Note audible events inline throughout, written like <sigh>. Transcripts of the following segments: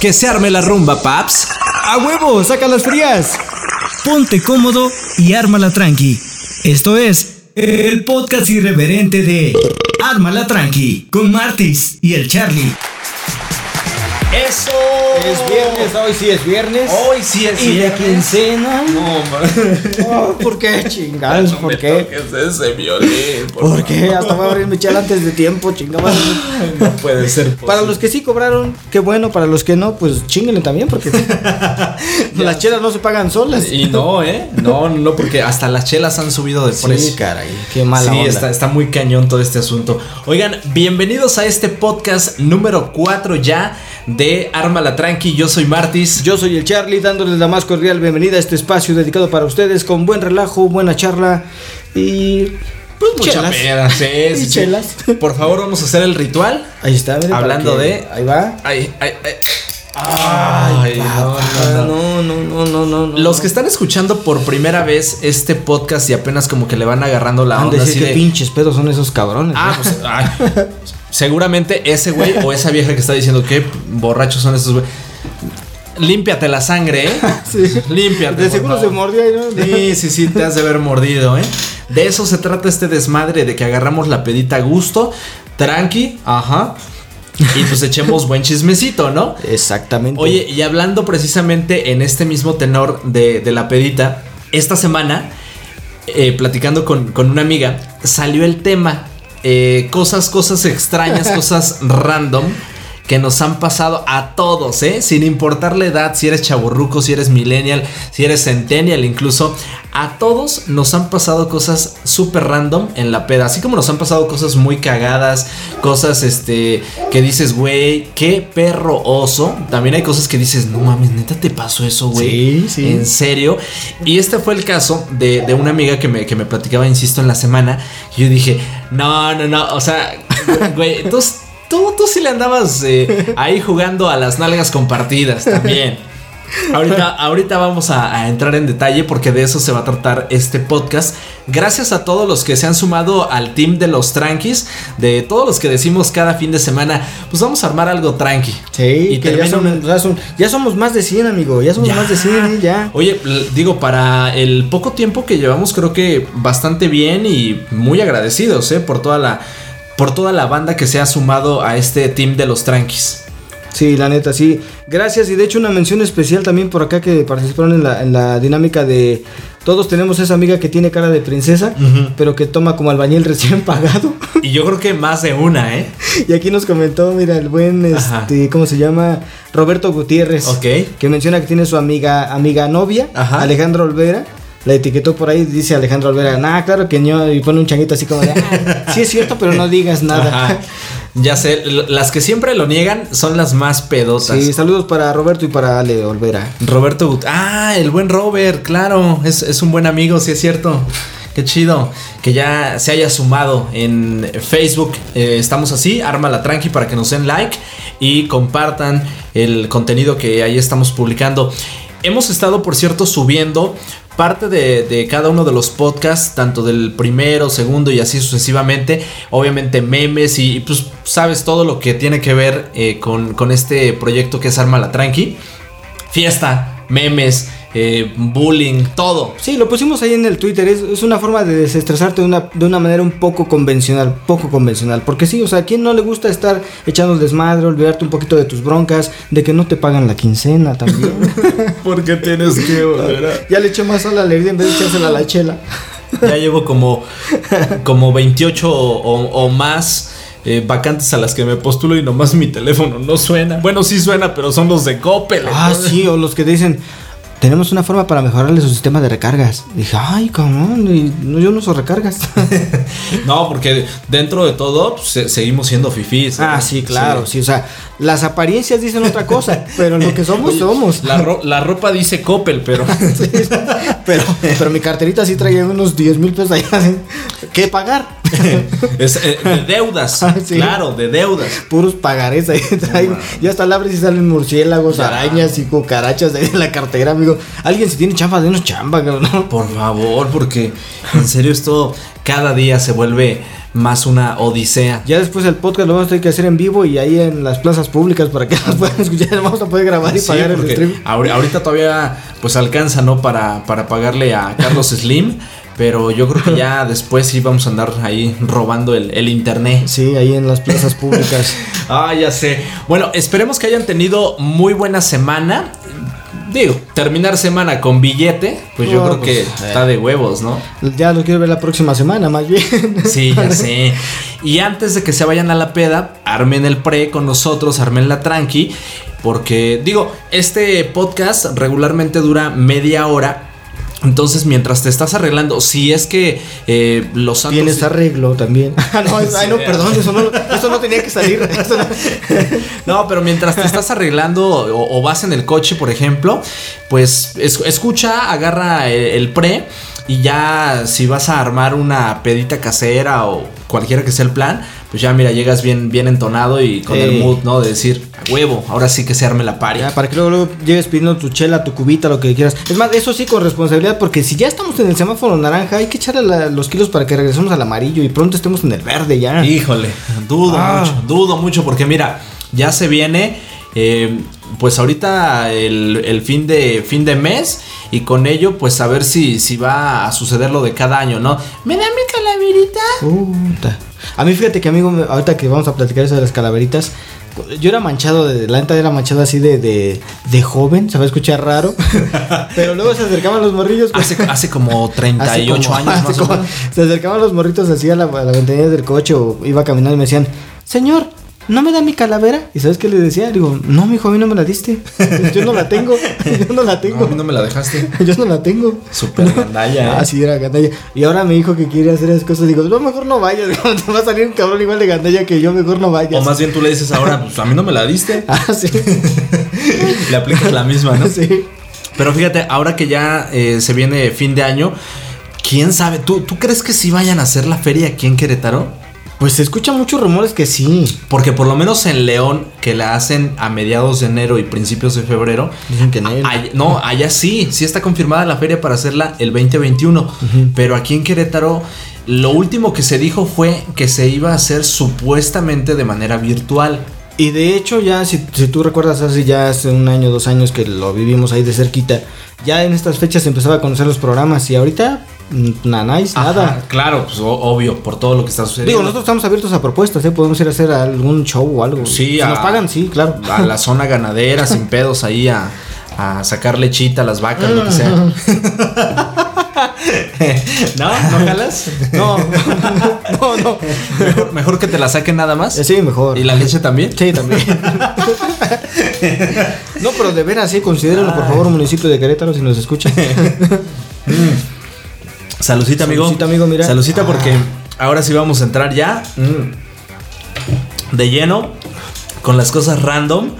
Que se arme la rumba, paps. ¡A huevo! ¡Saca las frías! Ponte cómodo y ármala tranqui. Esto es el podcast irreverente de Ármala tranqui con Martis y el Charlie. ¡Eso! Es viernes, hoy sí es viernes. Hoy sí es ¿Y de viernes. quincena? No, man. Oh, ¿Por qué, chingados? No ¿Por me qué? toques ese violín, por ¿Por qué? Hasta voy a abrir mi chela antes de tiempo, chingados. No puede ser Para los que sí cobraron, qué bueno. Para los que no, pues chinguenle también, porque <laughs> las chelas no se pagan solas. Y no, ¿eh? No, no, porque hasta las chelas han subido de precio. Sí, caray, qué mala sí, onda. Está, está muy cañón todo este asunto. Oigan, bienvenidos a este podcast número 4 ya de Arma la Tranqui. Yo soy Martis. Yo soy el Charlie, dándoles la más cordial bienvenida a este espacio dedicado para ustedes con buen relajo, buena charla y pues Mucha chelas. pena, sí, <laughs> Y sí, sí. chelas. Por favor, vamos a hacer el ritual. Ahí está, miren, Hablando de- ahí va. Ay, ay, ay. Ay, no, no, no. no, no, no. Los que están escuchando por primera vez este podcast y apenas como que le van agarrando la onda decir así que de- pinches pedos son esos cabrones. Ah, ¿no? pues ay, seguramente ese güey o esa vieja que está diciendo que borrachos son estos güey. Límpiate la sangre, ¿eh? <laughs> Sí. Límpiate. De seguro se mordió ahí, ¿no? Sí, sí, sí, te has de haber mordido, ¿eh? De eso se trata este desmadre, de que agarramos la pedita a gusto, tranqui, ajá. Y pues echemos buen chismecito, ¿no? Exactamente. Oye, y hablando precisamente en este mismo tenor de, de la pedita, esta semana, eh, platicando con, con una amiga, salió el tema. eh, cosas, cosas extrañas, <laughs> cosas random que nos han pasado a todos, ¿eh? Sin importar la edad, si eres chaburruco, si eres millennial, si eres centennial incluso, a todos nos han pasado cosas súper random en la peda, así como nos han pasado cosas muy cagadas, cosas este que dices, güey, qué perro oso, también hay cosas que dices, no mames, neta te pasó eso, güey. Sí, sí. En serio. Y este fue el caso de, de una amiga que me, que me platicaba, insisto, en la semana. Y yo dije, no, no, no. O sea, <laughs> güey, tú, tú, tú sí le andabas eh, ahí jugando a las nalgas compartidas también. Ahorita, ahorita vamos a, a entrar en detalle porque de eso se va a tratar este podcast. Gracias a todos los que se han sumado al team de los tranquis, de todos los que decimos cada fin de semana, pues vamos a armar algo tranqui. Sí, Y que ya, termina son- una- ya son- ya somos más de 100, amigo. Ya somos más de 100, ¿eh? ya. Oye, digo, para el poco tiempo que llevamos, creo que bastante bien y muy agradecidos, ¿eh? Por toda la, por toda la banda que se ha sumado a este team de los tranquis. Sí, la neta, sí. Gracias y de hecho una mención especial también por acá que participaron en la, en la dinámica de... Todos tenemos esa amiga que tiene cara de princesa, pero que toma como albañil recién <laughs> pagado. Y yo creo que más de una, ¿eh? <laughs> y aquí nos comentó, mira, el buen, Ajá. este, ¿cómo se llama? Roberto Gutiérrez. Ok. Que menciona que tiene su amiga, amiga novia, Ajá. Alejandra Olvera. La etiquetó por ahí, dice Alejandra Olvera, nah, claro que no, y pone un changuito así como de, "Ah, sí es cierto, pero no digas nada. Ajá. Ya sé, las que siempre lo niegan son las más pedotas. Sí, saludos para Roberto y para Ale Olvera. Roberto. Ah, el buen Robert, claro. Es, es un buen amigo, sí es cierto. Qué chido que ya se haya sumado en Facebook. Eh, estamos así, arma la tranqui para que nos den like y compartan el contenido que ahí estamos publicando. Hemos estado, por cierto, subiendo parte de, de cada uno de los podcasts, tanto del primero, segundo y así sucesivamente. Obviamente memes y pues sabes todo lo que tiene que ver eh, con, con este proyecto que es Arma la Tranqui fiesta, memes, eh, bullying, todo. Sí, lo pusimos ahí en el Twitter. Es, es una forma de desestresarte de una, de una manera un poco convencional. Poco convencional. Porque sí, o sea, ¿a quién no le gusta estar echando desmadre, olvidarte un poquito de tus broncas, de que no te pagan la quincena también? <laughs> Porque tienes que volver ya le eché más a la alegría en vez de echársela a la chela. <laughs> Ya llevo como, como 28 o, o más eh, vacantes a las que me postulo y nomás mi teléfono no suena. Bueno, sí suena, pero son los de Coppel. Ah, entonces- sí, o los que dicen. Tenemos una forma para mejorarle su sistema de recargas. Dije, ay, cabrón, yo no uso recargas. <laughs> No, porque dentro de todo pues, se- seguimos siendo fifís. ¿eh? ah, sí, claro, sí. o sea, las apariencias dicen otra cosa, <laughs> pero lo que somos, somos. La, ro- la ropa dice Coppel, pero... <laughs> pero, pero mi carterita sí traía unos 10 mil pesos allá. ¿Qué pagar? <laughs> Es, eh, de deudas. Ah, sí. Claro, de deudas. Puros pagarés ahí traen. Ya hasta la abres y salen murciélagos, Ya. arañas y cucarachas de ahí en la cartera, amigo. Alguien si tiene chamba, denos chamba, ¿no? Por favor, porque en serio esto cada día se vuelve más una odisea. Ya después el podcast lo vamos a tener que hacer en vivo y ahí en las plazas públicas para que <laughs> nos puedan escuchar. Vamos a poder grabar y Sí, pagar el stream. ahori- ahorita todavía pues alcanza, ¿no? Para, para pagarle a Carlos <laughs> Slim. Pero yo creo que ya <laughs> después sí vamos a andar ahí robando el, el internet. Sí, ahí en las plazas públicas. <laughs> Ah, ya sé. Bueno, esperemos que hayan tenido muy buena semana. Digo, terminar semana con billete, pues yo creo pues, que eh. está de huevos, ¿no? ya lo quiero ver la próxima semana, más bien. <laughs> Sí, ya sé. Y antes de que se vayan a la peda, armen el pre con nosotros, armen la tranqui. Porque, digo, este podcast regularmente dura media hora. Entonces, mientras te estás arreglando, si es que eh, los santos. Tienes arreglo también. <laughs> Ah, no, es- ay, no, perdón, eso no, eso no tenía que salir. <laughs> No- <laughs> No, pero mientras te estás arreglando o, o vas en el coche, por ejemplo, pues es- escucha, agarra el, el pre y ya si vas a armar una pedita casera o cualquiera que sea el plan, pues ya mira, llegas bien, bien entonado y con el mood, ¿no? De decir, a huevo, ahora sí que se arme la pari. Para que luego, luego llegues pidiendo tu chela, tu cubita, lo que quieras. Es más, eso sí con responsabilidad, porque si ya estamos en el semáforo naranja, hay que echarle la- los kilos para que regresemos al amarillo y pronto estemos en el verde ya. Híjole, dudo Ah. mucho, dudo mucho porque mira, ya se viene, eh, pues ahorita el, el fin de fin de mes y con ello pues a ver si, si va a suceder lo de cada año, ¿no? ¿Me da mi calaverita? Puta. A mí fíjate que amigo, ahorita que vamos a platicar eso de las calaveritas, yo era manchado de, la neta era manchado así de, de, de joven, se va a escuchar raro, <laughs> pero luego se acercaban los morrillos. Hace, hace como <laughs> Hace 38 como- <laughs> años hace más o menos. Se acercaban los morritos así a la, a la ventanilla del coche o iba caminando y me decían, señor, ¿no me da mi calavera? ¿Y sabes qué le decía? Digo, no, mi hijo, a mí no me la diste. <laughs> Yo no la tengo. Yo no la No, a tengo. mí no me la dejaste. <laughs> Yo no la tengo. Súper <laughs> gandalla, ¿eh? Ah, sí, era gandalla. Y ahora me dijo que quiere hacer esas cosas. Digo, no, mejor no vayas. Te va a salir un cabrón igual de gandalla que yo, mejor no vayas. O más bien tú le dices ahora, pues a mí no me la diste. Ah, sí. Le aplicas la misma, ¿no? sí. Pero fíjate, ahora que ya eh, se viene fin de año, ¿quién sabe? ¿Tú, ¿Tú crees que sí vayan a hacer la feria aquí en Querétaro? Pues se escuchan muchos rumores que sí. Porque por lo menos en León, que la hacen a mediados de enero y principios de febrero. Dicen que no. ay- no, allá sí, sí está confirmada la feria para hacerla el 2021. Pero aquí en Querétaro, lo último que se dijo fue que se iba a hacer supuestamente de manera virtual. Y de hecho, ya si, si tú recuerdas hace ya hace un año, dos años que lo vivimos ahí de cerquita, ya en estas fechas se empezaba a conocer los programas y ahorita mm, nada, claro, pues obvio, por todo lo que está sucediendo. Digo, nosotros estamos abiertos a propuestas, ¿eh? Podemos ir a hacer algún show o algo. Sí, si a- nos pagan, sí, claro. a la zona ganadera sin <laughs> pedos ahí a, a sacar lechita a las vacas, lo que sea. <laughs> ¿No? ¿No jalas? No, <laughs> no, no. Mejor, mejor que te la saquen nada más. Eh, Sí, mejor. ¿Y la leche también? Sí, también. no, pero de veras, sí, considérenlo, por favor, municipio de Querétaro, si nos escuchan. Salucita, amigo. Salucita, amigo, mira. Salucita Ah. porque ahora sí vamos a entrar ya mm, de lleno con las cosas random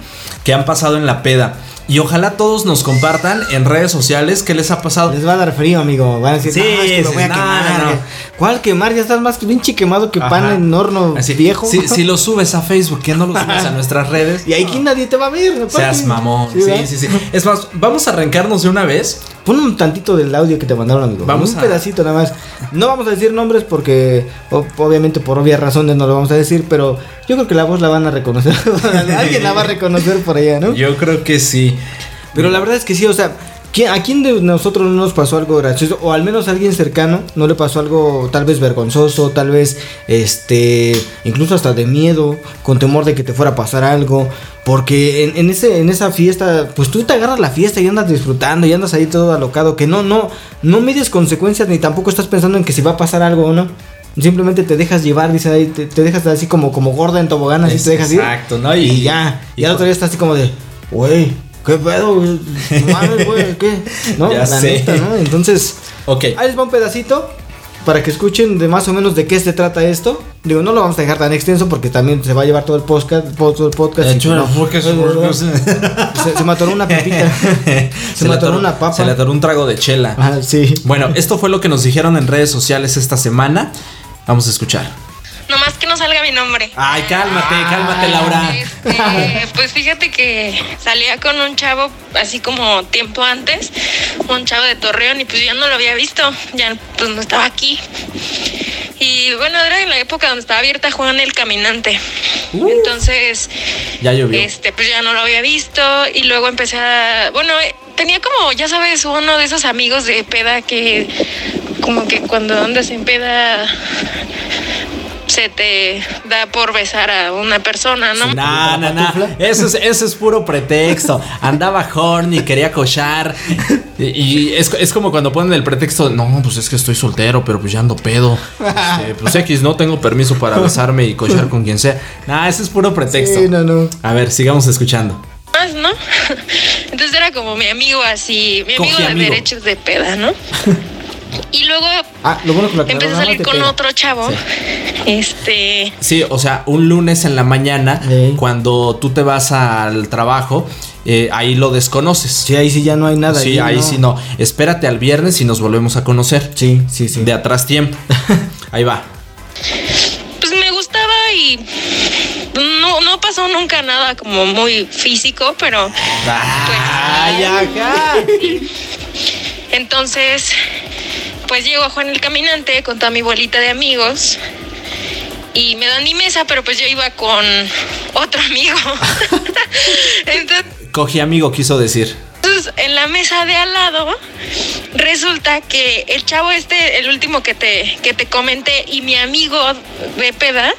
que han pasado en la peda. Y ojalá todos nos compartan en redes sociales qué les ha pasado. Les va a dar frío, amigo. Van a decir, Sí, no, es que lo sí, voy a no, quemar. no. ¿Cuál quemar? Ya estás más pinche quemado que pan en horno Así, viejo. Si, si lo <laughs> subes a Facebook, que no lo subes a <laughs> nuestras redes. Y aquí nadie te va a ver. aparte. Seas mamón. Sí, ¿verdad? sí, sí. Es más, vamos a arrancarnos de una vez. Pon un tantito del audio que te mandaron, amigo. Vamos un a- pedacito nada más. No vamos a decir nombres porque, obviamente, por obvias razones no lo vamos a decir, pero yo creo que la voz la van a reconocer. <laughs> Alguien la va a reconocer por allá, ¿no? Yo creo que sí. Pero la verdad es que sí, o sea, ¿quién- ¿a quién de nosotros no nos pasó algo gracioso? O al menos a alguien cercano no le pasó algo tal vez vergonzoso, tal vez, este, incluso hasta de miedo, con temor de que te fuera a pasar algo. Porque en, en ese, en esa fiesta, pues tú te agarras la fiesta y andas disfrutando y andas ahí todo alocado, que no, no, no mides consecuencias ni tampoco estás pensando en que si va a pasar algo o no. Simplemente te dejas llevar, dice ahí, te, te dejas así como, como gorda en tobogán, así Es- te dejas ir. exacto, ¿no? Y, Y- ya. Y, y al otro día estás así como de, güey, ¿qué pedo? mames, güey, ¿qué? No, Ya la sé. neta, ¿no? Entonces, Ok. ahí les va un pedacito para que escuchen de más o menos de qué se trata esto. Digo, no lo vamos a dejar tan extenso porque también se va a llevar todo el podcast, todo el podcast. y, Hecho, no, porque- <laughs> se, se me atoró una pepita. <laughs> Se, me atoró una papa. Se le atoró un trago de chela. Ah, sí. Bueno, esto fue lo que nos dijeron en redes sociales esta semana. Vamos a escuchar. Nomás que no salga mi nombre. Ay, cálmate, cálmate, Laura. Este, pues fíjate que salía con un chavo así como tiempo antes, un chavo de Torreón y pues ya no lo había visto, ya pues no estaba aquí. Y bueno, era en la época donde estaba abierta Juan el Caminante. Uh. Entonces, Ya llovió. este, pues ya no lo había visto y luego empecé a, bueno, tenía como, ya sabes, uno de esos amigos de peda que como que cuando andas en peda se te da por besar a una persona, ¿no? No, no, no. Eso es, eso es puro pretexto. Andaba horny, quería cochar. Y, y es, es como cuando ponen el pretexto, no, pues es que estoy soltero, pero pues ya ando pedo. Este, pues X, no tengo permiso para besarme y cochar con quien sea. Nah, ese es puro pretexto. Sí, no, no. A ver, sigamos escuchando. más, ¿no? <laughs> Entonces era como mi amigo así, mi amigo Coge de amigo. derechos de peda, ¿no? Y luego Ah, lo bueno que lo empecé a salir no con pega. otro chavo. Este, Sí, o sea, un lunes en la mañana, cuando tú te vas al trabajo, eh, ahí lo desconoces. Sí, ahí sí ya no hay nada. Sí, ahí sí no. Espérate al viernes y nos volvemos a conocer. Sí, sí, sí. De atrás tiempo. <laughs> Ahí va. pues me gustaba y no, no pasó nunca nada como muy físico, pero Ay, ajá. Entonces, pues llego a Juan el Caminante con toda mi bolita de amigos y me dan mi mesa, pero pues yo iba con otro amigo. <laughs> Entonces, Cogí amigo, quiso decir. en la mesa de al lado, resulta que el chavo este, el último que te, que te comenté, y mi amigo de peda,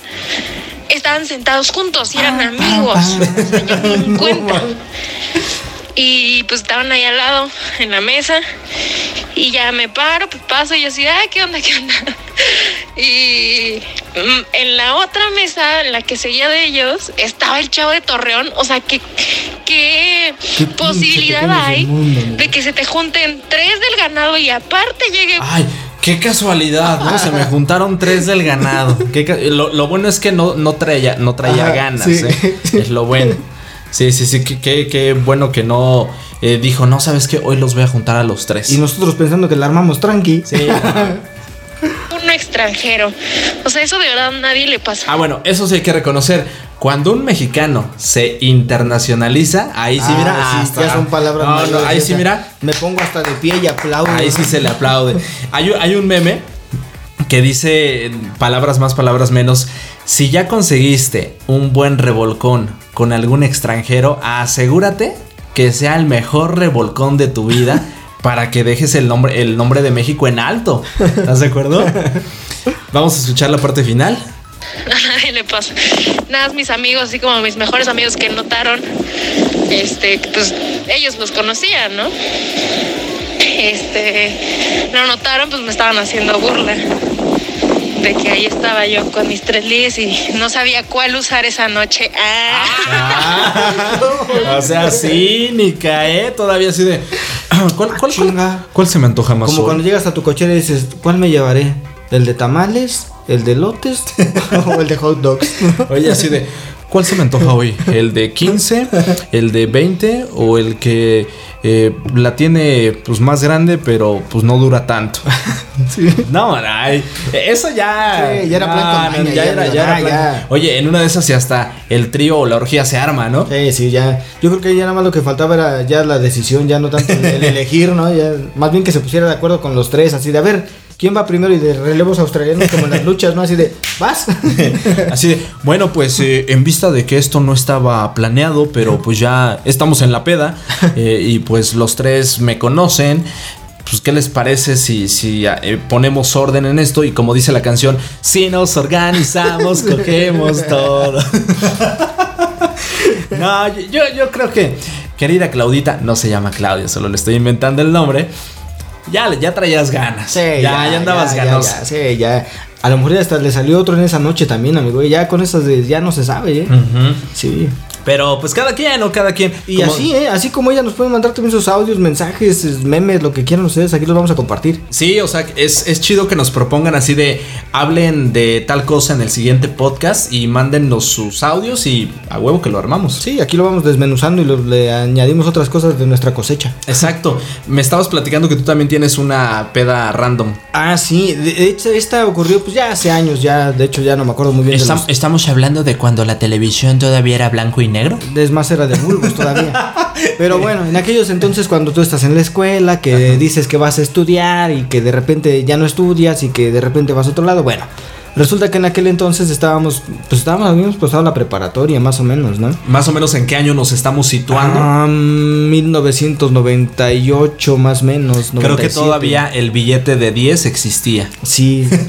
estaban sentados juntos y eran amigos. O sea, yo ni en <laughs> cuenta. Y pues estaban ahí al lado, en la mesa. Y ya me paro, pues paso y yo así, ay, ¿qué onda, qué onda? <laughs> Y mm, en la otra mesa, en la que seguía de ellos, estaba el chavo de Torreón. O sea, ¿qué, qué, Qué posibilidad hay mundo, de que se te junten tres del ganado y aparte llegue Ay, qué casualidad, ¿no? Se me juntaron tres del ganado. Qué ca- lo, lo bueno es que no, no traía, no traía Ajá, ganas, sí. ¿eh? Es lo bueno. Sí, sí, sí, qué, qué- qué bueno que no eh, dijo, no, ¿sabes qué? Hoy los voy a juntar a los tres. Y nosotros pensando que la armamos tranqui. Sí. <laughs> uno extranjero. O sea, eso de verdad a nadie le pasa. Ah, bueno, eso sí hay que reconocer. Cuando un mexicano se internacionaliza, ahí sí, Ah, mira. sí, hasta- ya son palabras No, no, ahí sí, mira. Me pongo hasta de pie y aplaudo. Ahí sí se le aplaude. Hay, un- hay un meme que dice palabras más, palabras menos. Si ya conseguiste un buen revolcón con algún extranjero, asegúrate que sea el mejor revolcón de tu vida <laughs> para que dejes el nombre, el nombre de México en alto. ¿Estás de acuerdo? <laughs> Vamos a escuchar la parte final. <laughs> A nadie le pasa. Nada, más mis amigos, así como mis mejores amigos que notaron, este, pues ellos los conocían, ¿no? Este, lo notaron, pues me estaban haciendo burla de que ahí estaba yo con mis tres ligues y no sabía cuál usar esa noche. Ah. <laughs> o sea, cínica, ¿eh? Todavía así de. ¿Cuál, cuál, cuál, chinga. cuál se me antoja más? Como hoy? cuando llegas a tu cochera y dices, ¿cuál me llevaré? ¿El de tamales? ¿El de lotes? <laughs> ¿O el de hot dogs? <laughs> Oye, así de, ¿cuál se me antoja hoy? ¿El de 15? ¿El de 20? ¿O el que eh, la tiene pues más grande pero pues no dura tanto? <laughs> No, ay, eso ya... Sí, ya era plan con maña, ya ya, era, ya, ya Oye, en una de esas y hasta el trío o la orgía se arma, ¿no? Sí, sí, ya. Yo creo que ya nada más lo que faltaba era ya la decisión, ya no tanto el, el <laughs> elegir, ¿no? Ya, más bien que se pusiera de acuerdo con los tres, así de, a ver, ¿quién va primero? Y de relevos australianos como en las luchas, ¿no? Así de, ¿vas? <laughs> Así de, bueno, pues eh, en vista de que esto no estaba planeado, pero pues ya estamos en la peda eh, y pues los tres me conocen. Pues, ¿qué les parece si, si eh, ponemos orden en esto? Y como dice la canción, si nos organizamos, <laughs> cogemos todo. <laughs> no, yo, yo creo que, querida Claudita, no se llama Claudia, solo le estoy inventando el nombre. Ya, ya traías ganas. Sí, ya, ya, andabas ya, ganosa. ya, sí, ya. A lo mejor ya hasta le salió otro en esa noche también, amigo. y Ya con esas de, ya no se sabe, ¿eh? Sí. Pero pues cada quien, ¿no? Cada quien. Y Como- así, ¿eh? Así como ella nos pueden mandar también sus audios, mensajes, memes, lo que quieran ustedes, aquí los vamos a compartir. Sí, o sea, es, es chido que nos propongan así de hablen de tal cosa en el siguiente podcast y mándennos sus audios y a huevo que lo armamos. Sí, aquí lo vamos desmenuzando y lo- le añadimos otras cosas de nuestra cosecha. Exacto. Me estabas platicando que tú también tienes una peda random. Ah, sí, de de hecho esta ocurrió pues ya hace años, ya, de hecho ya no me acuerdo muy bien de los- estamos hablando de cuando la televisión todavía era blanco y negro. Es más, era de bulbos todavía. <laughs> Pero bueno, en aquellos entonces cuando tú estás en la escuela, que dices que vas a estudiar y que de repente ya no estudias y que de repente vas a otro lado, bueno. Resulta que en aquel entonces estábamos, pues estábamos, habíamos pasado la preparatoria más o menos, ¿no? Más o menos en qué año nos estamos situando. Ah, 1998 más o menos. Creo que 97. todavía el billete de 10 existía. Sí. <laughs>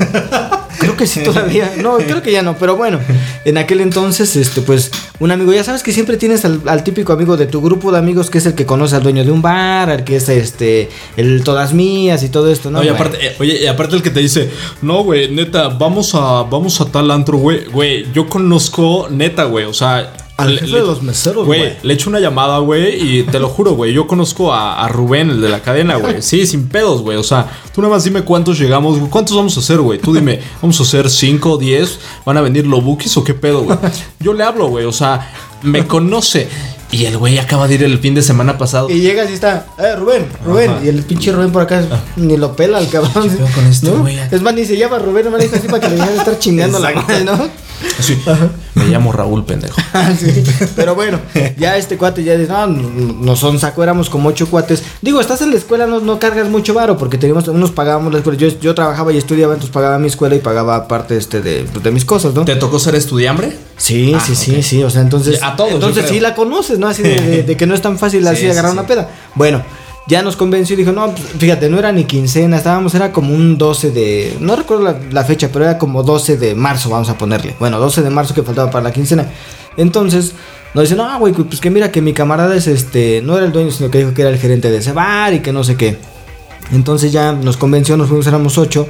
Creo que sí <laughs> todavía. No, creo que ya no. Pero bueno, en aquel entonces, este, pues, un amigo, ya sabes que siempre tienes al, al típico amigo de tu grupo de amigos que es el que conoce al dueño de un bar, al que es este, el todas mías y todo esto, ¿no? Bueno. aparte, eh, oye, y aparte el que te dice, no, güey, neta, vamos a, vamos a tal antro, güey, güey, yo conozco, neta, güey, o sea, Al le- jefe le- de los meseros, güey, le echo una llamada, güey, y te lo juro, güey, yo conozco a, a Rubén, el de la cadena, güey, sí, sin pedos, güey, o sea, tú nada más dime cuántos llegamos, güey, cuántos vamos a hacer, güey, tú dime, vamos a hacer 5, 10, van a venir lobukis o qué pedo, güey, yo le hablo, güey, o sea, me conoce. Y el güey acaba de ir el fin de semana pasado. Y llegas y está, eh, Rubén, Rubén. Ajá. Y el pinche Rubén por acá ni lo pela el cabrón. pedo con este ¿no? güey? Es más, ni se llama Rubén, nomás así para que le dejen de estar chingando la madre, ¿no? Me llamo Raúl, pendejo. <laughs> Ah, sí. Pero bueno, ya este cuate ya dice, no, no no son saco, éramos como ocho cuates. Digo, estás en la escuela, no, no cargas mucho varo, porque teníamos, unos pagábamos la escuela. Yo, yo trabajaba y estudiaba, entonces pagaba mi escuela y pagaba parte este de, de mis cosas, ¿no? ¿Te tocó ser estudiambre? Sí, Ah, sí, sí, sí. O sea, entonces. A todos, Entonces sí la conoces, ¿no? Así de, de- de que no es tan fácil <laughs> Sí, así sí, agarrar una peda. Bueno, ya nos convenció y dijo, no, pues, fíjate, no era ni quincena, estábamos, era como un 12 de. No recuerdo la, la fecha, pero era como 12 de marzo, vamos a ponerle. Bueno, 12 de marzo que faltaba para la quincena. Entonces. Nos dice, no, güey, pues que mira que mi camarada es este, no era el dueño, sino que dijo que era el gerente de ese bar y que no sé qué. Entonces ya nos convenció, nos fuimos, éramos ocho.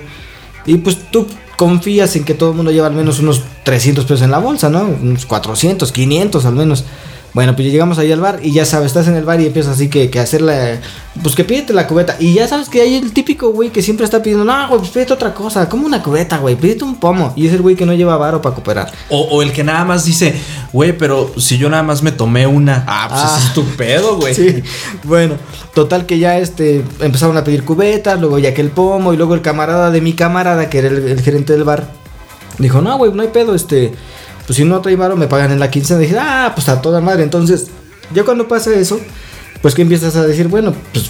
Y pues tú confías en que todo el mundo lleva al menos unos 300 pesos en la bolsa, ¿no? Unos 400, 500 al menos. Bueno, pues llegamos ahí al bar y ya sabes, estás en el bar y empiezas así que, que hacer la... Pues que pídete la cubeta. Y ya sabes que hay el típico güey que siempre está pidiendo, no, güey, pues pídete otra cosa. como una cubeta, güey? Pídete un pomo. Y es el güey que no lleva varo para cooperar. O, o el que nada más dice, güey, pero si yo nada más me tomé una. Ah, pues Ah. es tu pedo, güey. Sí, bueno, total que ya este empezaron a pedir cubetas, luego ya que el pomo y luego el camarada de mi camarada, que era el, el gerente del bar, dijo, no, güey, no hay pedo, este, pues si no trae varo me pagan en la quincena. dije, ah, pues a toda madre. Entonces, ya cuando pasa eso, pues que empiezas a decir, bueno, pues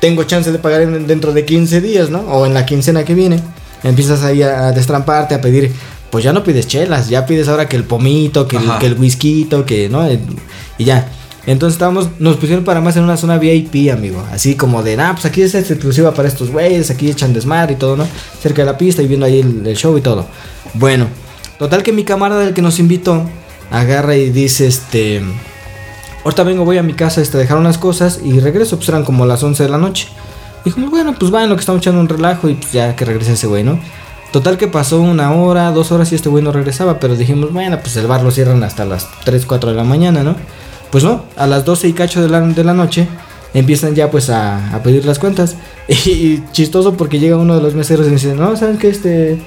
tengo chance de pagar en- dentro de 15 días, ¿no? O en la quincena que viene. Empiezas ahí a, a destramparte, a pedir, pues ya no pides chelas, ya pides ahora que el pomito, que el, que el whisky, que, ¿no? El- y ya. Entonces estábamos, nos pusieron para más en una zona VIP, amigo. Así como de, ah, pues aquí es exclusiva para estos güeyes, aquí echan desmadre y todo, ¿no? Cerca de la pista y viendo ahí el, el show y todo. Bueno, total que mi camarada del que nos invitó agarra y dice, este, ahorita vengo, voy a mi casa este, dejar unas cosas y regreso, pues eran como las 11 de la noche. Dijimos, bueno, pues va en lo que estamos echando un relajo y pues ya que regrese ese güey, ¿no? Total que pasó una hora, dos horas y este güey no regresaba, pero dijimos, bueno, pues el bar lo cierran hasta las 3, 4 de la mañana, ¿no? Pues no, a las 12 y cacho de la, de la noche empiezan ya pues a, a pedir las cuentas. <laughs> Y, chistoso porque llega uno de los meseros y dice, no, ¿saben qué? Este,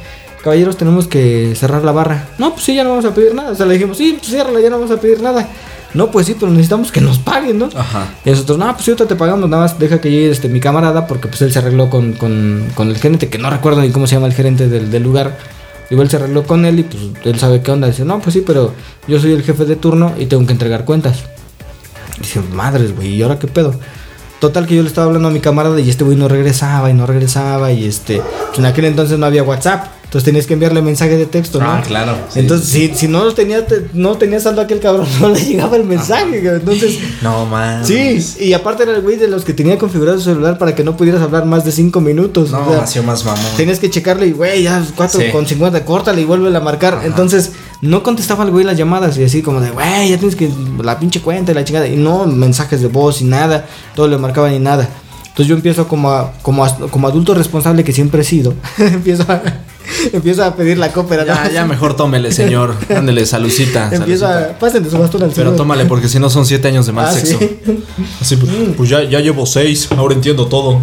caballeros, tenemos que cerrar la barra. No, pues sí, ya no vamos a pedir nada. O sea, le dijimos, sí, pues ciérrala, ya no vamos a pedir nada. No, pues sí, pero necesitamos que nos paguen, ¿no? Ajá. Y nosotros, no, pues sí, ahorita te pagamos, nada más deja que llegue este, mi camarada, porque pues él se arregló con, con, con el gerente, que no recuerdo ni cómo se llama el gerente del, del lugar. Igual se arregló con él y pues él sabe qué onda. Dice, no, pues sí, pero yo soy el jefe de turno y tengo que entregar cuentas. Dice, madres, güey, ¿y ahora qué pedo? Total que yo le estaba hablando a mi camarada y este güey no regresaba y no regresaba y este, pues en aquel entonces no había WhatsApp, entonces tenías que enviarle mensaje de texto, ¿no? Ah, claro. sí, entonces, sí, si, si no tenía, te- no tenía saldo aquel cabrón, <laughs> no le llegaba el mensaje, entonces... <laughs> No, man. Sí, y aparte era el güey de los que tenía configurado su celular para que no pudieras hablar más de 5 minutos. No, o sea, más mamón. tenías que checarle y, güey, ya 4 Sí. con 50, córtale y vuelve a marcar. Entonces, no contestaba el güey las llamadas y así como de, güey, ya tienes que la pinche cuenta y la chingada. Y no mensajes de voz y nada, todo le marcaba ni nada. Entonces yo empiezo como, a- como, a- como adulto responsable que siempre he sido, <laughs> empiezo a, <laughs> Empieza a pedir la cópera. Ya, ¿no? ya mejor tómele, señor. <laughs> Ándele, salucita. Empieza, salucita. pásenle su bastón al Pero señor. tómale, porque si no son siete años de mal Ah, sexo. sí. <laughs> Así, pues, pues ya, ya llevo seis, ahora entiendo todo.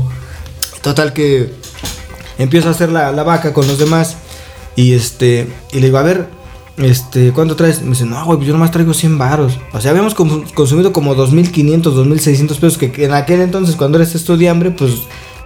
Total que empiezo a hacer la, la vaca con los demás. Y este, y le digo, a ver, este, ¿cuánto traes? Me dice, no, güey, pues yo nomás traigo 100 varos. O sea, habíamos consumido como 2.500, 2.600 pesos, que, en aquel entonces, cuando eres estudiambre, pues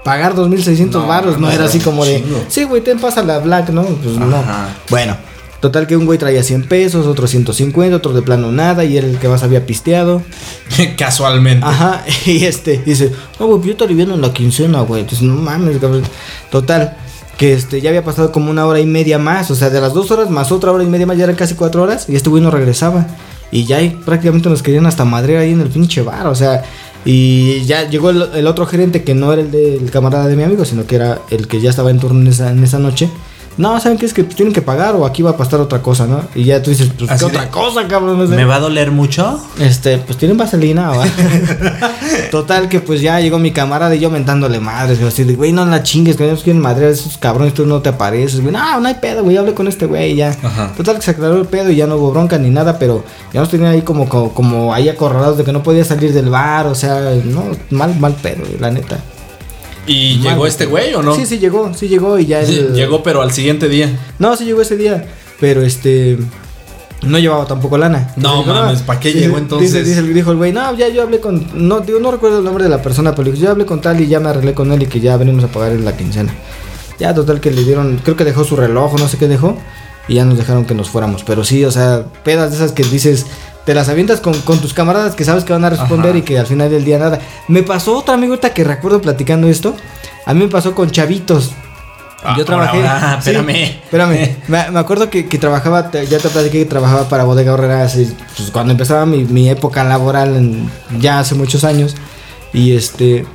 pagar 2.600 No, varos no no, era así como de, sí, güey, te pasa la black, ¿no? Pues no. Bueno, total que un güey traía 100 pesos, otro 150, otro de plano nada, y era el que más había pisteado. <laughs> Casualmente. Ajá, <laughs> y este dice, no, güey, pues yo te aliviano en la quincena, güey. Entonces, no mames, cabrón. Total, que este, ya había pasado como una hora y media más. O sea, de las dos horas más otra hora y media más, ya eran casi cuatro horas. Y este güey no regresaba. Y ya ahí prácticamente nos querían hasta madre ahí en el pinche bar. O sea, y ya llegó el, el otro gerente que no era el camarada de mi amigo, sino que era el que ya estaba en turno en esa, en esa noche. No, ¿saben qué? Es que tienen que pagar o aquí va a pasar otra cosa, ¿no? Y ya tú dices, pues, ¿qué otra cosa, cabrón? ¿Me va a doler mucho? este, pues tienen vaselina, ¿va? <laughs> Total, que pues ya llegó mi camarada y yo mentándole madres, güey, así de, güey, no la chingues, que no quieren madre a esos cabrones, tú no te apareces, güey, no, no hay pedo, güey, hablé con este güey y ya. Ajá. Total, que se aclaró el pedo y ya no hubo bronca ni nada, pero ya nos tenían ahí como, como, como ahí acorralados de que no podía salir del bar, o sea, no, mal, mal pedo, güey, la neta. ¿Y Mal, llegó este güey o no? Sí, sí llegó, sí llegó y ya el- Llegó, pero al siguiente día. No, sí llegó ese día, pero este no llevaba tampoco lana. No mames, ¿pa' qué llegó entonces? Dice, dice dijo el güey, no, ya yo hablé con no digo, no recuerdo el nombre de la persona, pero dijo, yo hablé con tal y ya me arreglé con él y que ya venimos a pagar la quincena. Ya total que le dieron, creo que dejó su reloj, no sé qué dejó y ya nos dejaron que nos fuéramos, pero sí, o sea, pedas de esas que dices te las avientas con, con tus camaradas que sabes que van a responder Ajá. y que al final del día nada. Me pasó otra ahorita que recuerdo platicando esto. A mí me pasó con chavitos. Ah, Yo trabajé. ahora, ahora, sí, espérame. espérame. <laughs> Me, me acuerdo que, que trabajaba, te- ya te platiqué que trabajaba para Bodega Horrera pues, cuando empezaba mi, mi época laboral, en- ya hace muchos años. Y este.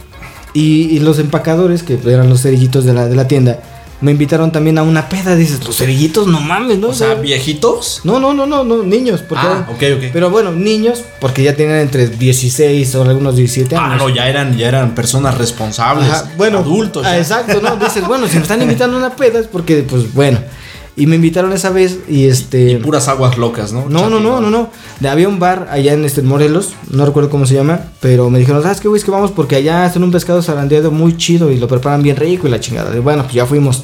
Y, y los empacadores, que eran los cerillitos de la, de la tienda, me invitaron también a una peda. Dices, los cerillitos, no mames, ¿no? O sea, viejitos. No, no, no, no, no, niños. Porque Ah, ok, ok. Pero bueno, niños, porque ya tenían entre 16 o algunos 17 años. Ah, no, ya eran, ya eran personas responsables. Ajá, bueno, adultos. ah, exacto, ¿no? Dices, bueno, si me están invitando a una peda es porque, pues bueno. Y me invitaron esa vez y este. Y puras aguas locas, ¿no? No, no, no, no, no. Había un bar allá en este Morelos, no recuerdo cómo se llama, pero me dijeron, ¿sabes qué, güey? Es que vamos porque allá hacen un pescado zarandeado muy chido y lo preparan bien rico y la chingada. Y bueno, pues ya fuimos.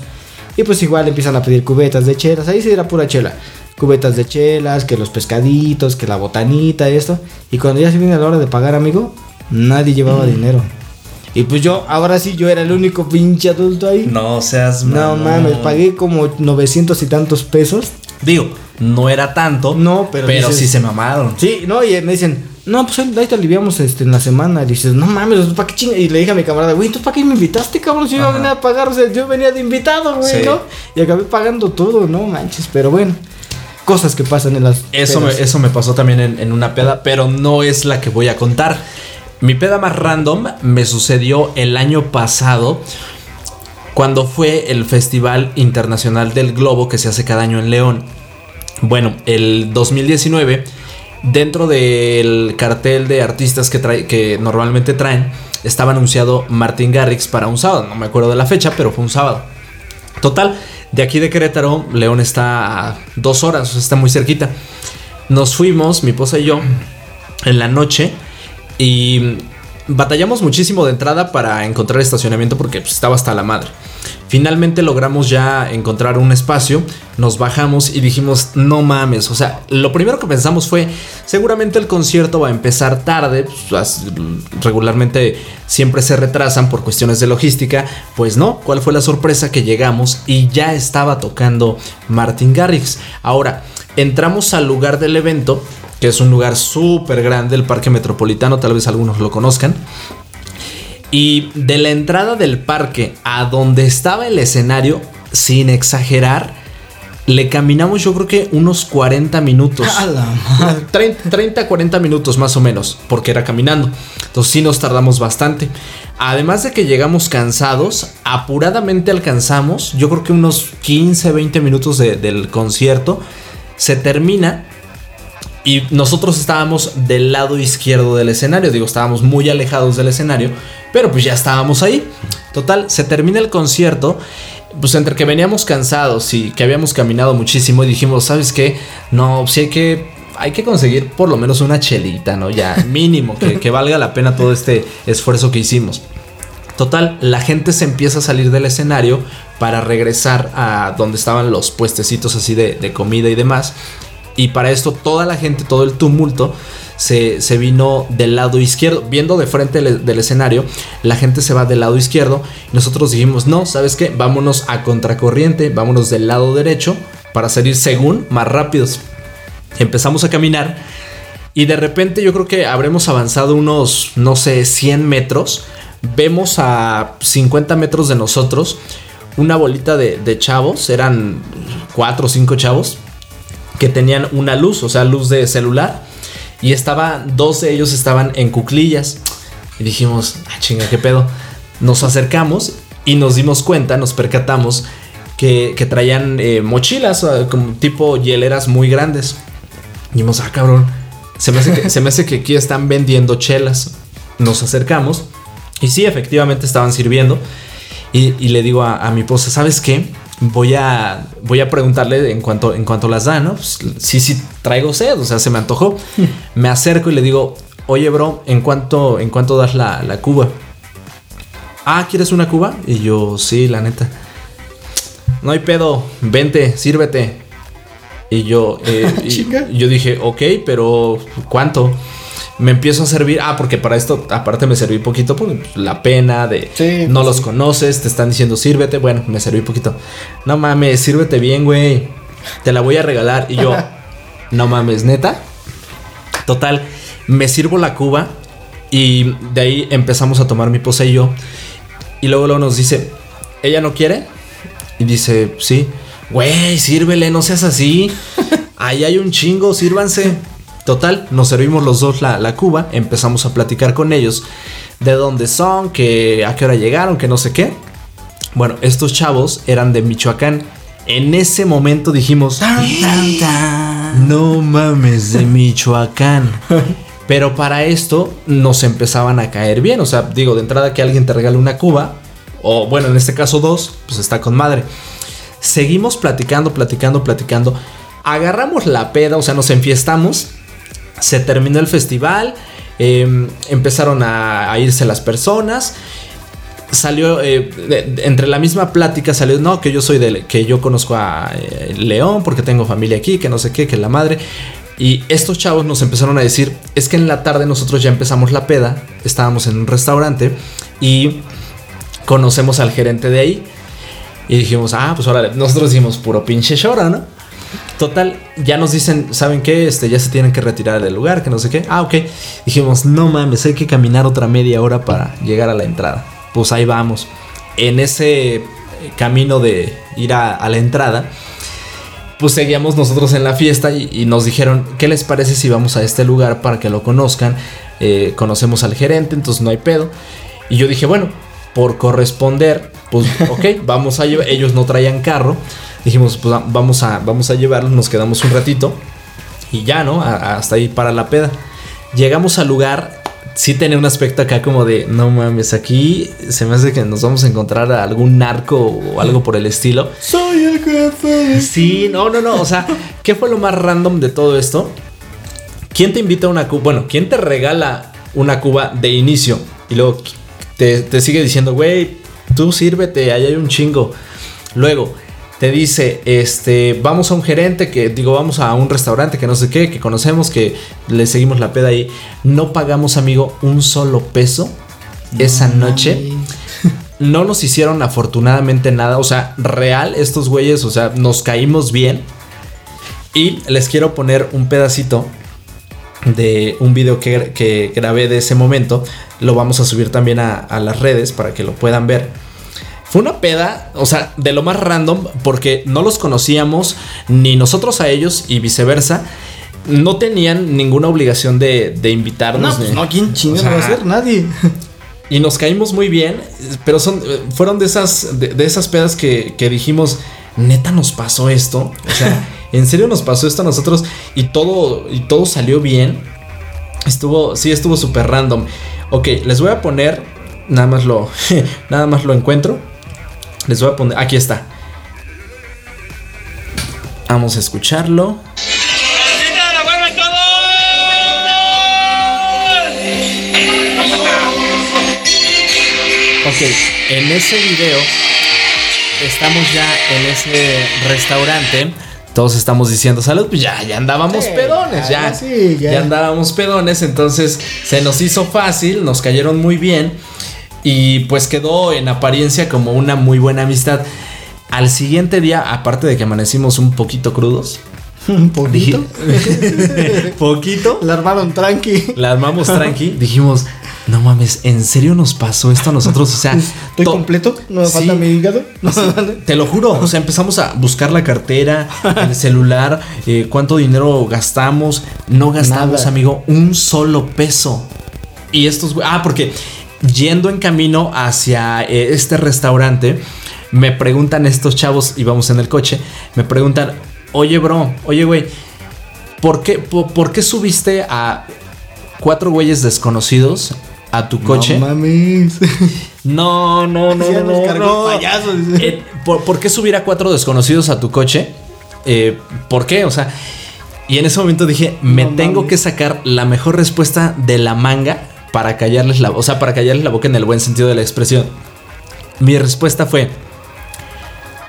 Y pues igual empiezan a pedir cubetas de chelas, ahí sí era pura chela. Cubetas de chelas, que los pescaditos, que la botanita, esto. Y cuando ya se viene la hora de pagar, amigo, nadie llevaba Mm. dinero. Y pues yo, ahora sí, yo era el único pinche adulto ahí. No seas No mamón. mames, pagué como 900 y tantos pesos. Digo, no era tanto. No, pero Pero dices- sí se mamaron. Sí, no, y me dicen, no, pues ahí te aliviamos este, en la semana. Y dices, no mames, ¿para qué chinga? Y le dije a mi camarada, güey, ¿tú para qué me invitaste, cabrón? Si yo Ajá. venía a pagar, o sea, yo venía de invitado, güey, Sí. ¿no? Y acabé pagando todo, no manches, pero bueno, cosas que pasan en las. Eso me, eso me pasó también en, en una peda, pero no es la que voy a contar. Mi peda más random me sucedió el año pasado cuando fue el Festival Internacional del Globo que se hace cada año en León. Bueno, el 2019, dentro del cartel de artistas que, trae, que normalmente traen, estaba anunciado Martin Garrix para un sábado. No me acuerdo de la fecha, pero fue un sábado. Total, de aquí de Querétaro, León está a dos horas, está muy cerquita. Nos fuimos, mi esposa y yo, en la noche y batallamos muchísimo de entrada para encontrar estacionamiento porque pues, estaba hasta la madre. Finalmente logramos ya encontrar un espacio, nos bajamos y dijimos, no mames, o sea, lo primero que pensamos fue, seguramente el concierto va a empezar tarde, pues, regularmente siempre se retrasan por cuestiones de logística, pues no, ¿cuál fue la sorpresa que llegamos y ya estaba tocando Martin Garrix? Ahora, entramos al lugar del evento, que es un lugar súper grande, el Parque Metropolitano, tal vez algunos lo conozcan. Y de la entrada del parque a donde estaba el escenario, sin exagerar, le caminamos yo creo que unos 40 minutos. A la madre. 30, 30, 40 minutos más o menos, porque era caminando. Entonces sí nos tardamos bastante. Además de que llegamos cansados, apuradamente alcanzamos, yo creo que unos 15, 20 minutos de- del concierto. Se termina y nosotros estábamos del lado izquierdo del escenario, digo, estábamos muy alejados del escenario, pero pues ya estábamos ahí. Total, se termina el concierto pues entre que veníamos cansados y que habíamos caminado muchísimo y dijimos, ¿sabes qué? No, sí hay que, hay que conseguir por lo menos una chelita, ¿no? Ya <laughs> mínimo, que, que valga la pena todo este esfuerzo que hicimos. Total, la gente se empieza a salir del escenario para regresar a donde estaban los puestecitos así de, de comida y demás. Y para esto toda la gente, todo el tumulto se, se vino del lado izquierdo. Viendo de frente del, escenario, la gente se va del lado izquierdo. Nosotros dijimos, no, ¿sabes qué? Vámonos a contracorriente, vámonos del lado derecho para salir según más rápidos. Empezamos a caminar y de repente yo creo que habremos avanzado unos, no sé, 100 metros. Vemos a 50 metros de nosotros una bolita de, de chavos, eran 4 o 5 chavos, que tenían una luz, o sea, luz de celular. Y estaba, dos de ellos estaban en cuclillas. Y dijimos, ah, chinga, qué pedo. Nos acercamos y nos dimos cuenta, nos percatamos que, que traían eh, mochilas, como tipo hieleras muy grandes. Y dijimos, ah, cabrón, se me, hace que, aquí están vendiendo chelas. Nos acercamos y sí, efectivamente estaban sirviendo. Y, y le digo a, a, mi esposa, ¿sabes qué? Voy a, voy a preguntarle en cuanto, en cuanto las da, ¿no? Pues, sí, sí, traigo sed, o sea, se me antojó. <laughs> me acerco y le digo, oye, bro, ¿en cuánto, en cuánto das la, la cuba? Ah, ¿quieres una cuba? Y yo, sí, la neta. No hay pedo, vente, sírvete. Y yo, eh, <laughs> y yo dije, ok, pero ¿cuánto? Me empiezo a servir. Ah, porque para esto, aparte me serví poquito por la pena de sí, no pues los sí. conoces, te están diciendo sírvete. Bueno, me serví poquito. No mames, sírvete bien, güey. Te la voy a regalar. Y yo, <laughs> no mames, neta. Total, me sirvo la cuba y de ahí empezamos a tomar mi pose y yo. Y luego, luego nos dice, ¿ella no quiere? Y dice, sí. Güey, sírvele, no seas así. <laughs> Ahí hay un chingo, sírvanse. Total, nos servimos los dos la, la, cuba, empezamos a platicar con ellos de dónde son, que a qué hora llegaron, que no sé qué. Bueno, estos chavos eran de Michoacán. En ese momento dijimos, tan, tan, tan. no mames, de Michoacán. <laughs> Pero para esto nos empezaban a caer bien. O sea, digo, de entrada que alguien te regale una cuba, o bueno, en este caso dos, pues está con madre. Seguimos platicando, platicando, platicando. Agarramos la peda, o sea, nos enfiestamos se terminó el festival, eh, empezaron a, irse las personas. Salió eh, entre la misma plática salió no que yo soy de que yo conozco a eh, León porque tengo familia aquí que no sé qué que la madre y estos chavos nos empezaron a decir es que en la tarde nosotros ya empezamos la peda estábamos en un restaurante y conocemos al gerente de ahí y dijimos ah pues ahora nosotros dijimos puro pinche chora no Total, ya nos dicen, ¿saben qué? Este, ya se tienen que retirar del lugar, que no sé qué. Ah, ok. Dijimos, no mames, hay que caminar otra media hora para llegar a la entrada. Pues ahí vamos. En ese camino de ir a, la entrada, pues seguíamos nosotros en la fiesta y, nos dijeron, ¿qué les parece si vamos a este lugar para que lo conozcan? Eh, conocemos al gerente, entonces no hay pedo. Y yo dije, bueno, por corresponder, pues <laughs> ok, vamos a. Ellos no traían carro dijimos, pues vamos a, vamos a llevarlos, nos quedamos un ratito y ya, ¿no? A, hasta ahí para la peda. Llegamos al lugar, sí tenía un aspecto acá como de, no mames, aquí se me hace que nos vamos a encontrar a algún narco o algo por el estilo. Soy el jefe. Sí, no, no, no, o sea, ¿qué fue lo más random de todo esto? ¿Quién te invita a una cuba? Bueno, ¿quién te regala una cuba de inicio? Y luego te, te sigue diciendo, güey, tú sírvete, ahí hay un chingo. Luego, te dice, este, vamos a un gerente que, digo, vamos a un restaurante que no sé qué, que conocemos, que le seguimos la peda ahí. No pagamos, amigo, un solo peso no, esa noche. <laughs> No nos hicieron afortunadamente nada, o sea, real, estos güeyes, o sea, nos caímos bien. Y les quiero poner un pedacito de un video que, que grabé de ese momento. Lo vamos a subir también a, a las redes para que lo puedan ver. Fue una peda, o sea, de lo más random, porque no los conocíamos, ni nosotros a ellos, y viceversa. No tenían ninguna obligación de, de invitarnos. No, pues no, ¿quién chingas o sea, va a ser? Nadie. <laughs> Y nos caímos muy bien, pero son, fueron de esas, de, de esas pedas que, que dijimos, neta nos pasó esto. O sea, <laughs> en serio nos pasó esto a nosotros y todo, y todo salió bien. Estuvo, sí, estuvo súper random. Ok, les voy a poner, nada más lo, <laughs> nada más lo encuentro. Les voy a poner. Aquí está. Vamos a escucharlo. Ok, en ese video estamos ya en ese restaurante. Todos estamos diciendo salud, pues ya, ya andábamos Sí, pedones, ya, ya, sí, ya. ya. andábamos pedones, entonces se nos hizo fácil, nos cayeron muy bien y pues quedó en apariencia como una muy buena amistad. Al siguiente día, aparte de que amanecimos un poquito crudos, Un <laughs> poquito. dije- <laughs> poquito, La armaron tranqui. la armamos tranqui, dijimos, no mames, ¿en serio nos pasó esto a nosotros? O sea, ¿Estoy to- completo? ¿No me Sí. falta mi hígado? <laughs> No Te lo juro, o sea, empezamos a buscar la cartera, el celular, eh, cuánto dinero gastamos. No gastamos, Nada. amigo, un solo peso. Y estos, ah, porque yendo en camino hacia eh, este restaurante, me preguntan estos chavos, íbamos en el coche, me preguntan, oye, bro, oye, güey, ¿por qué, po- por qué subiste a cuatro güeyes desconocidos a tu coche? No mames. <laughs> No, no, no, Ya nos no. Eh, ¿por, por qué subir a cuatro desconocidos a tu coche? Eh, ¿Por qué? O sea, y en ese momento dije, me No tengo mames. que sacar la mejor respuesta de la manga para callarles la, o sea, para callarles la boca en el buen sentido de la expresión. Mi respuesta fue,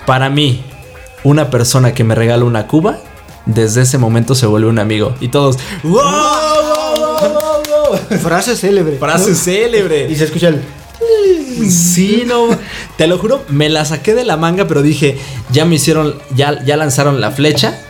para mí, una persona que me regala una cuba, desde ese momento se vuelve un amigo. Y todos, ¡wow! wow, wow, wow, wow". Frase célebre. Frase ¿no? célebre. Y se escucha el. Sí, no. Te lo juro, me la saqué de la manga, pero dije, ya me hicieron, ya, ya lanzaron la flecha.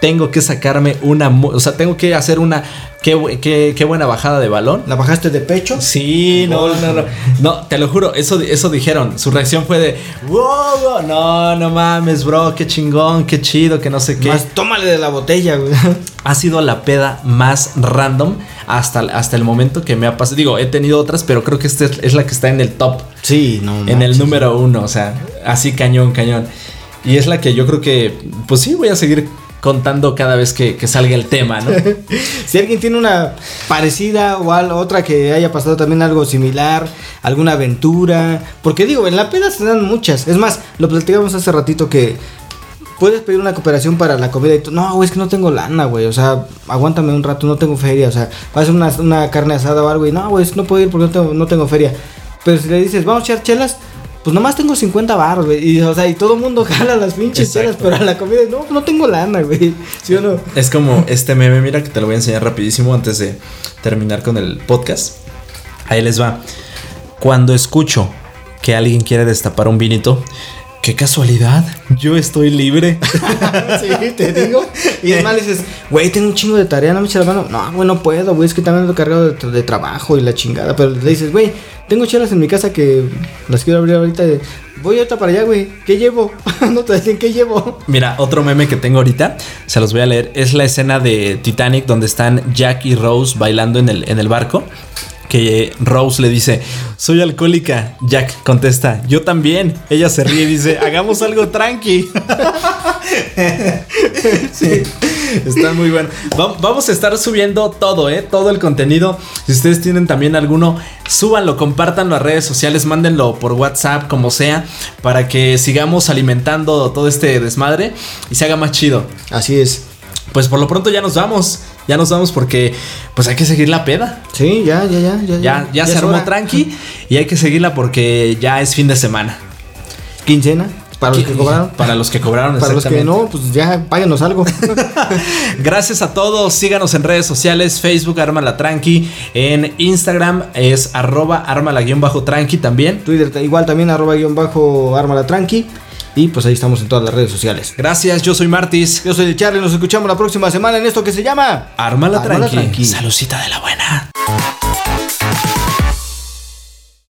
Tengo que sacarme una, o sea, tengo que hacer una, qué, qué- qué buena bajada de balón. ¿La bajaste de pecho? Sí, no, no, no. No, te lo juro, eso, eso dijeron. Su reacción fue de, wow, no, no mames, bro, qué chingón, qué chido, que no sé qué. Más, tómale de la botella, güey. <laughs> Ha sido la peda más random hasta, hasta el momento que me ha pasado. Digo, he tenido otras, pero creo que esta es, es la que está en el top. Sí, no En el número uno, o sea, así cañón, cañón. Y es la que yo creo que, pues sí, voy a seguir contando cada vez que, salga el tema, ¿no? <laughs> Si alguien tiene una parecida o otra que haya pasado también algo similar, alguna aventura, porque digo, en la peda se dan muchas. Es más, lo platicamos hace ratito que puedes pedir una cooperación para la comida y tú, no, güey, es que no tengo lana, güey, o sea, aguántame un rato, no tengo feria, o sea, vas a hacer una, carne asada o algo y no, güey, no puedo ir porque no tengo, no tengo feria. Pero si le dices, vamos a echar chelas, pues nomás tengo 50 baros, güey. Y, o sea, y todo el mundo <laughs> jala las pinches chelas, pero a la comida, no, no tengo lana, güey. ¿Sí o no? Es como este meme, mira que te lo voy a enseñar rapidísimo antes de terminar con el podcast. Ahí les va. Cuando escucho que alguien quiere destapar un vinito, qué casualidad, yo estoy libre. <laughs> Sí, te digo. Y además le dices, güey, tengo un chingo de tarea, no me eches la mano. No, güey, no puedo, güey, es que también ando cargado de, de trabajo y la chingada. Pero le dices, güey, tengo chelas en mi casa que las quiero abrir ahorita. Voy ahorita para allá, güey. ¿Qué llevo? <laughs> no te dicen qué llevo. Mira, otro meme que tengo ahorita, se los voy a leer, es la escena de Titanic donde están Jack y Rose bailando en el, en el barco. Que Rose le dice, soy alcohólica. Jack contesta, yo también. Ella se ríe y dice, hagamos algo tranqui. <laughs> sí, está muy bueno. Va- vamos a estar subiendo todo, ¿eh? Todo el contenido. Si ustedes tienen también alguno, súbanlo, compártanlo a redes sociales, mándenlo por WhatsApp, como sea, para que sigamos alimentando todo este desmadre y se haga más chido. Así es. Pues por lo pronto ya nos vamos. Ya nos vamos porque pues hay que seguir la peda. Sí, ya, ya, ya. Ya, Ya, ya, se armó tranqui y hay que seguirla porque ya es fin de semana. Quincena. Para los que cobraron. Para los que cobraron, Para los que no, pues ya páguenos algo. <laughs> Gracias a todos. Síganos en redes sociales: Facebook, Armala Tranqui. En Instagram es arroba armala-tranqui también. Twitter igual también, arroba arma la. Y pues ahí estamos en todas las redes sociales. Gracias, yo soy Martis. Yo soy el Charlie, nos escuchamos la próxima semana en esto que se llama Armala Armala Tranqui. Salucita de la buena.